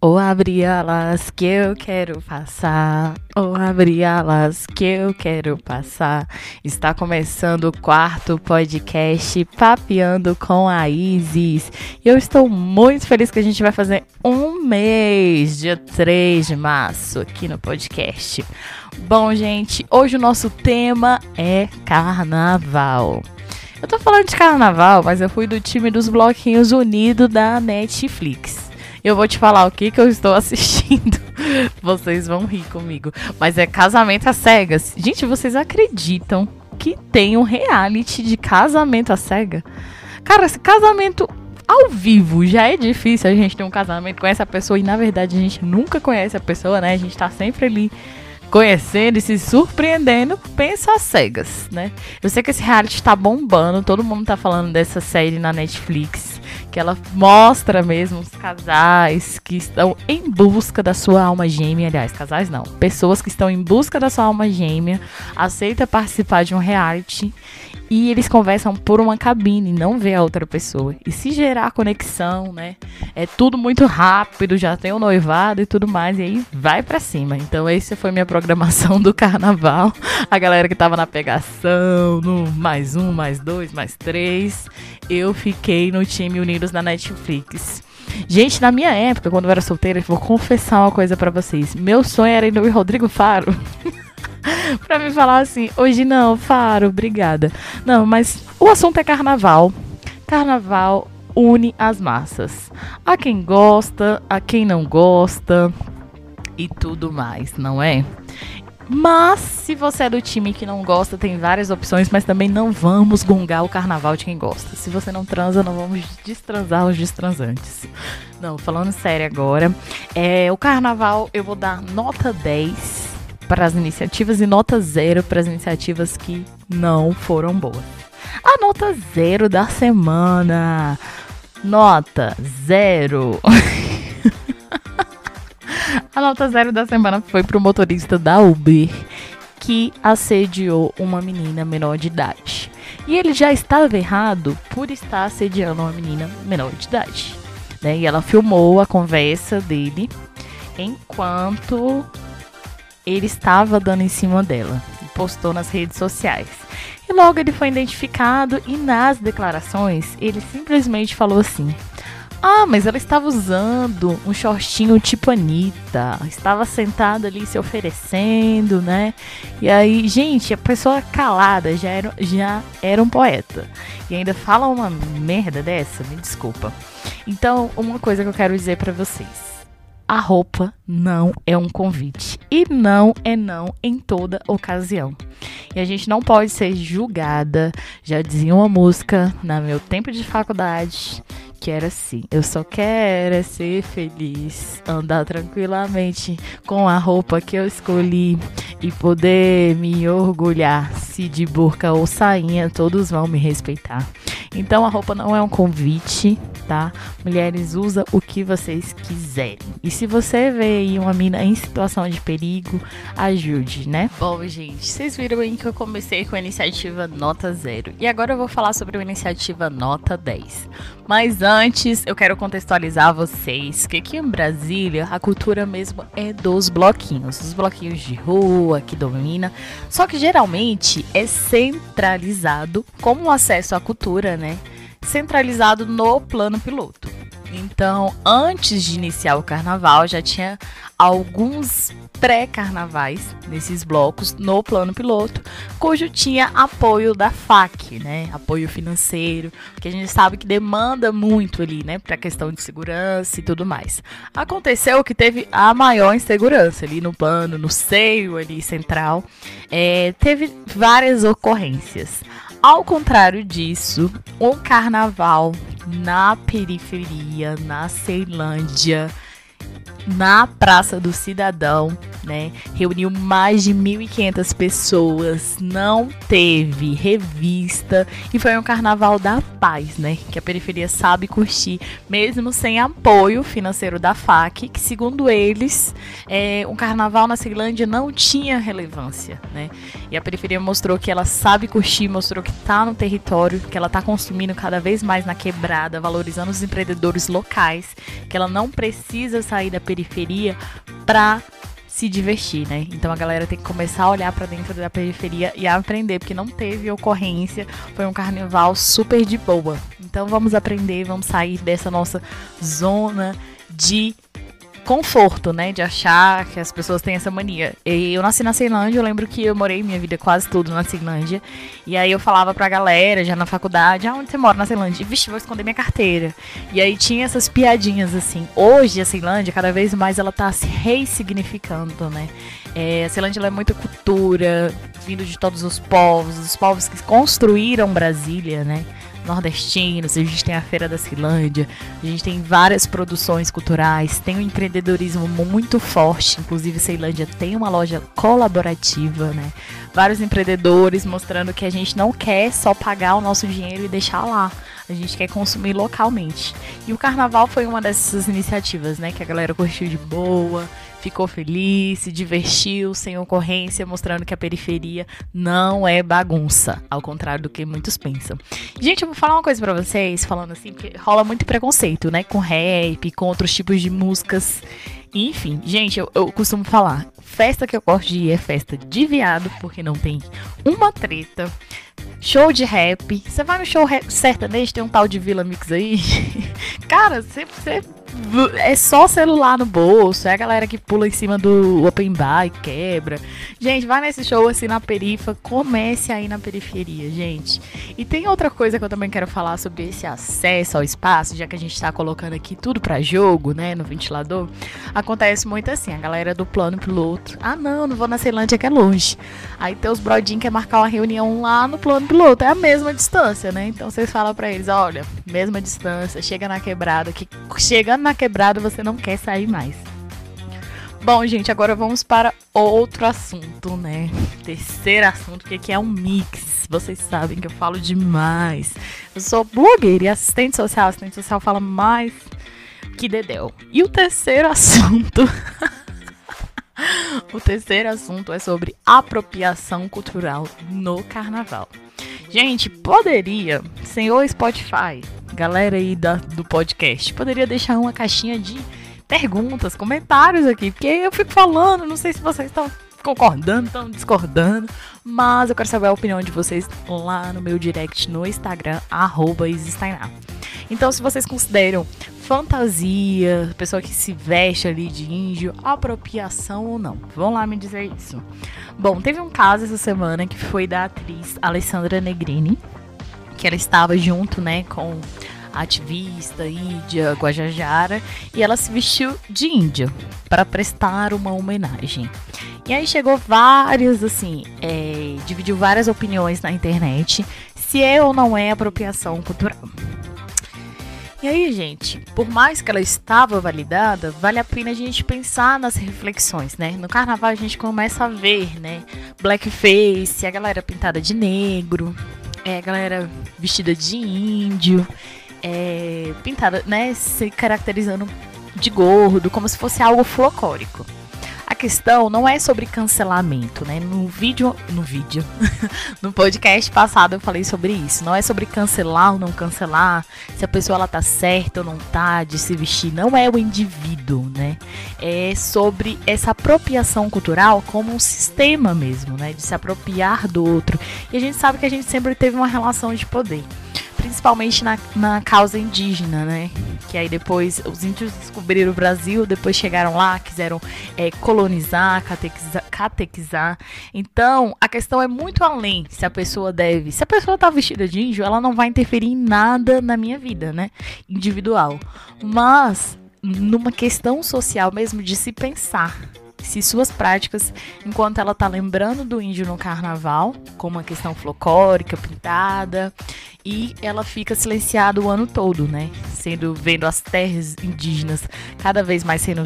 Ou abrir alas que eu quero passar, ou abrir alas que eu quero passar. Está começando o quarto podcast Papeando com a Isis. E eu estou muito feliz que a gente vai fazer um mês, dia 3 de março, aqui no podcast. Bom, gente, hoje o nosso tema é carnaval. Eu tô falando de carnaval, mas eu fui do time dos bloquinhos unidos da Netflix. Eu vou te falar o que, que eu estou assistindo. Vocês vão rir comigo. Mas é Casamento às Cegas. Gente, vocês acreditam que tem um reality de casamento às cegas? Cara, esse casamento ao vivo já é difícil a gente ter um casamento com essa pessoa e na verdade a gente nunca conhece a pessoa, né? A gente tá sempre ali conhecendo e se surpreendendo, pensa às cegas, né? Eu sei que esse reality tá bombando, todo mundo tá falando dessa série na Netflix, que ela mostra mesmo os casais que estão em busca da sua alma gêmea, aliás, casais não, pessoas que estão em busca da sua alma gêmea, aceita participar de um reality e eles conversam por uma cabine, não vê a outra pessoa. E se gerar conexão, né? É tudo muito rápido, já tem o um noivado e tudo mais, e aí vai para cima. Então, essa foi minha programação do carnaval. A galera que tava na pegação, no mais um, mais dois, mais três. Eu fiquei no time Na Netflix. Gente, na minha época, quando eu era solteira, vou confessar uma coisa para vocês. Meu sonho era ir no Rodrigo Faro. pra me falar assim, hoje não, Faro, obrigada. Não, mas o assunto é carnaval. Carnaval une as massas. A quem gosta, a quem não gosta e tudo mais, não é? Mas se você é do time que não gosta, tem várias opções, mas também não vamos gongar o carnaval de quem gosta. Se você não transa, não vamos destransar os destransantes. Não, falando sério agora, é, o carnaval eu vou dar nota 10 para as iniciativas e nota zero para as iniciativas que não foram boas. A nota zero da semana. Nota zero. A nota zero da semana foi pro motorista da Uber que assediou uma menina menor de idade. E ele já estava errado por estar assediando uma menina menor de idade. Né? E ela filmou a conversa dele enquanto ele estava dando em cima dela postou nas redes sociais. E logo ele foi identificado e nas declarações ele simplesmente falou assim: Ah, mas ela estava usando um shortinho tipo Anitta, estava sentada ali se oferecendo, né? E aí, gente, a pessoa calada já era, já era um poeta. E ainda fala uma merda dessa, me desculpa. Então, uma coisa que eu quero dizer para vocês a roupa não é um convite. E não é não em toda ocasião. E a gente não pode ser julgada. Já dizia uma música no meu tempo de faculdade que era assim: eu só quero é ser feliz, andar tranquilamente com a roupa que eu escolhi e poder me orgulhar. Se de burca ou sainha, todos vão me respeitar. Então a roupa não é um convite, tá? Mulheres, usa o que vocês quiserem. E se você vê aí uma mina em situação de perigo, ajude, né? Bom, gente, vocês viram aí que eu comecei com a iniciativa Nota Zero. E agora eu vou falar sobre a iniciativa Nota 10. Mas antes, eu quero contextualizar vocês que aqui em Brasília a cultura mesmo é dos bloquinhos, os bloquinhos de rua que domina. Só que geralmente é centralizado como o acesso à cultura, né? Centralizado no plano piloto. Então, antes de iniciar o carnaval, já tinha alguns pré-carnavais nesses blocos no plano piloto, cujo tinha apoio da FAC, né? Apoio financeiro, que a gente sabe que demanda muito ali, né? Para questão de segurança e tudo mais. Aconteceu que teve a maior insegurança ali no plano, no seio ali central, é, teve várias ocorrências. Ao contrário disso, um carnaval na periferia, na Ceilândia, na Praça do Cidadão, né? Reuniu mais de 1.500 pessoas, não teve revista e foi um carnaval da paz, né? Que a periferia sabe curtir, mesmo sem apoio financeiro da FAC, que segundo eles, é, um carnaval na Ceilândia não tinha relevância, né? E a periferia mostrou que ela sabe curtir, mostrou que tá no território, que ela tá consumindo cada vez mais na quebrada, valorizando os empreendedores locais, que ela não precisa sair da periferia para se divertir, né? Então a galera tem que começar a olhar para dentro da periferia e aprender, porque não teve ocorrência, foi um carnaval super de boa. Então vamos aprender, vamos sair dessa nossa zona de conforto, né? De achar que as pessoas têm essa mania. E eu nasci na Ceilândia, eu lembro que eu morei minha vida quase tudo na Ceilândia. E aí eu falava pra galera, já na faculdade, ah, onde você mora na Ceilândia? Vixe, vou esconder minha carteira. E aí tinha essas piadinhas assim. Hoje a Ceilândia, cada vez mais, ela tá se ressignificando, né? É, a Ceilândia é muito cultura, vindo de todos os povos, os povos que construíram Brasília, né? Nordestinos, a gente tem a Feira da Cilândia, a gente tem várias produções culturais, tem um empreendedorismo muito forte, inclusive Ceilândia tem uma loja colaborativa, né? Vários empreendedores mostrando que a gente não quer só pagar o nosso dinheiro e deixar lá. A gente quer consumir localmente. E o carnaval foi uma dessas iniciativas, né? Que a galera curtiu de boa, ficou feliz, se divertiu sem ocorrência, mostrando que a periferia não é bagunça, ao contrário do que muitos pensam. Gente, eu vou falar uma coisa para vocês, falando assim, porque rola muito preconceito, né, com rap, com outros tipos de músicas. Enfim, gente, eu, eu costumo falar, festa que eu gosto de ir é festa de viado, porque não tem uma treta. Show de rap. Você vai no show sertanejo, tem um tal de Vila Mix aí. Cara, você é só celular no bolso, é a galera que pula em cima do open bar e quebra. Gente, vai nesse show assim na perifa, comece aí na periferia, gente. E tem outra coisa que eu também quero falar sobre esse acesso ao espaço, já que a gente tá colocando aqui tudo para jogo, né, no ventilador. Acontece muito assim, a galera do plano piloto. Ah, não, não vou na Ceilândia que é longe. Aí tem os brodinhos que quer marcar uma reunião lá no plano piloto, é a mesma distância, né? Então vocês falam para eles, olha, mesma distância, chega na quebrada que chega na quebrada você não quer sair mais. Bom, gente, agora vamos para outro assunto, né? Terceiro assunto, que aqui é um mix. Vocês sabem que eu falo demais. Eu sou blogueira e assistente social. Assistente social fala mais que Dedéu. E o terceiro assunto. o terceiro assunto é sobre apropriação cultural no carnaval. Gente, poderia, senhor Spotify, galera aí da, do podcast, poderia deixar uma caixinha de perguntas, comentários aqui, porque eu fico falando, não sei se vocês estão concordando, estão discordando, mas eu quero saber a opinião de vocês lá no meu direct no Instagram, arroba Então, se vocês consideram fantasia, pessoa que se veste ali de índio, apropriação ou não, vão lá me dizer isso. Bom, teve um caso essa semana que foi da atriz Alessandra Negrini, que ela estava junto, né, com ativista Ídia Guajajara e ela se vestiu de índia para prestar uma homenagem. E aí chegou vários, assim, é, dividiu várias opiniões na internet se é ou não é apropriação cultural. E aí, gente, por mais que ela estava validada, vale a pena a gente pensar nas reflexões, né? No carnaval a gente começa a ver, né? Blackface, a galera pintada de negro, é, a galera vestida de índio, é, pintada, né? Se caracterizando de gordo, como se fosse algo folclórico. A questão não é sobre cancelamento, né? No vídeo, no vídeo, no podcast passado eu falei sobre isso. Não é sobre cancelar ou não cancelar, se a pessoa ela tá certa ou não tá de se vestir. Não é o indivíduo, né? É sobre essa apropriação cultural como um sistema mesmo, né? De se apropriar do outro. E a gente sabe que a gente sempre teve uma relação de poder principalmente na, na causa indígena, né? Que aí depois os índios descobriram o Brasil, depois chegaram lá, quiseram é, colonizar, catequizar, catequizar. Então, a questão é muito além se a pessoa deve. Se a pessoa tá vestida de índio, ela não vai interferir em nada na minha vida, né? Individual. Mas numa questão social mesmo de se pensar se suas práticas, enquanto ela tá lembrando do índio no carnaval, como uma questão folclórica, pintada, e ela fica silenciada o ano todo, né? Sendo vendo as terras indígenas cada vez mais sendo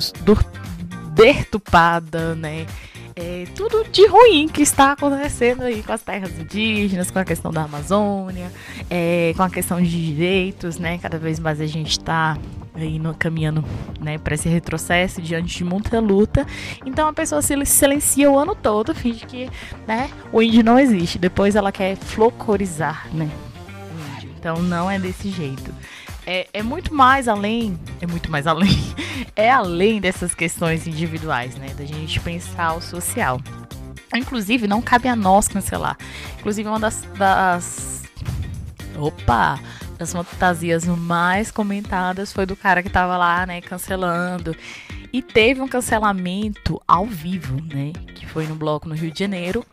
deturpada, né? É, tudo de ruim que está acontecendo aí com as terras indígenas, com a questão da Amazônia, é, com a questão de direitos, né? Cada vez mais a gente está aí no, caminhando né, para esse retrocesso diante de muita luta. Então a pessoa se silencia o ano todo, finge que né, o índio não existe. Depois ela quer folclorizar né, o índio. Então não é desse jeito é, é muito mais além, é muito mais além, é além dessas questões individuais, né? Da gente pensar o social. Inclusive, não cabe a nós cancelar. Inclusive, uma das, das opa, das fantasias mais comentadas foi do cara que tava lá, né, cancelando. E teve um cancelamento ao vivo, né? Que foi no bloco no Rio de Janeiro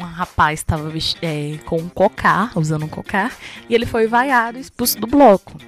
um rapaz estava é, com um cocar, usando um cocar, e ele foi vaiado expulso do bloco.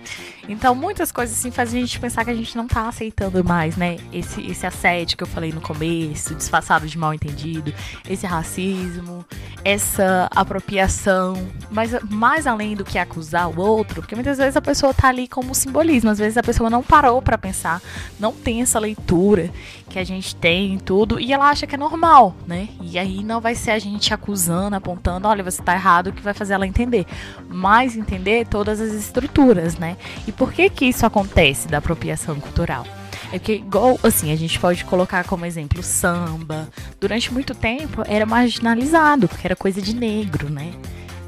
Então, muitas coisas assim fazem a gente pensar que a gente não tá aceitando mais, né? Esse, esse assédio que eu falei no começo, disfarçado de mal entendido, esse racismo, essa apropriação, mas mais além do que acusar o outro, porque muitas vezes a pessoa tá ali como simbolismo, às vezes a pessoa não parou para pensar, não tem essa leitura que a gente tem tudo e ela acha que é normal, né? E aí não vai ser a gente acusando, apontando, olha, você tá errado, que vai fazer ela entender, mas entender todas as estruturas, né? E por que que isso acontece da apropriação cultural? É que, igual, assim, a gente pode colocar como exemplo samba. Durante muito tempo era marginalizado, porque era coisa de negro, né?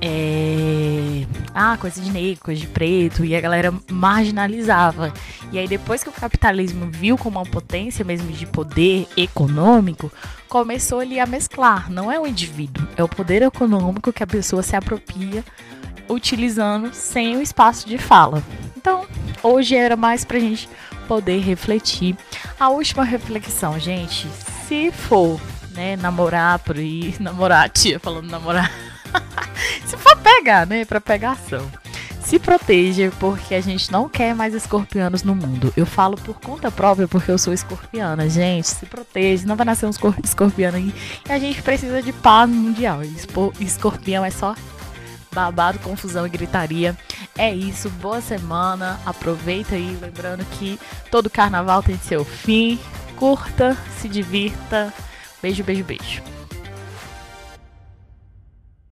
É... Ah, coisa de negro, coisa de preto, e a galera marginalizava. E aí, depois que o capitalismo viu como uma potência mesmo de poder econômico, começou ali a mesclar. Não é o indivíduo, é o poder econômico que a pessoa se apropria utilizando sem o espaço de fala. Então, hoje era mais pra gente poder refletir. A última reflexão, gente, se for, né, namorar por aí, namorar, tia falando namorar. se for pegar, né, pra pegação. Se proteja, porque a gente não quer mais escorpianos no mundo. Eu falo por conta própria, porque eu sou escorpiana. Gente, se proteja, não vai nascer um escorpião aí. E a gente precisa de paz mundial. Escorpião é só babado, confusão e gritaria. É isso, boa semana, aproveita aí, lembrando que todo carnaval tem seu fim. Curta, se divirta. Beijo, beijo, beijo.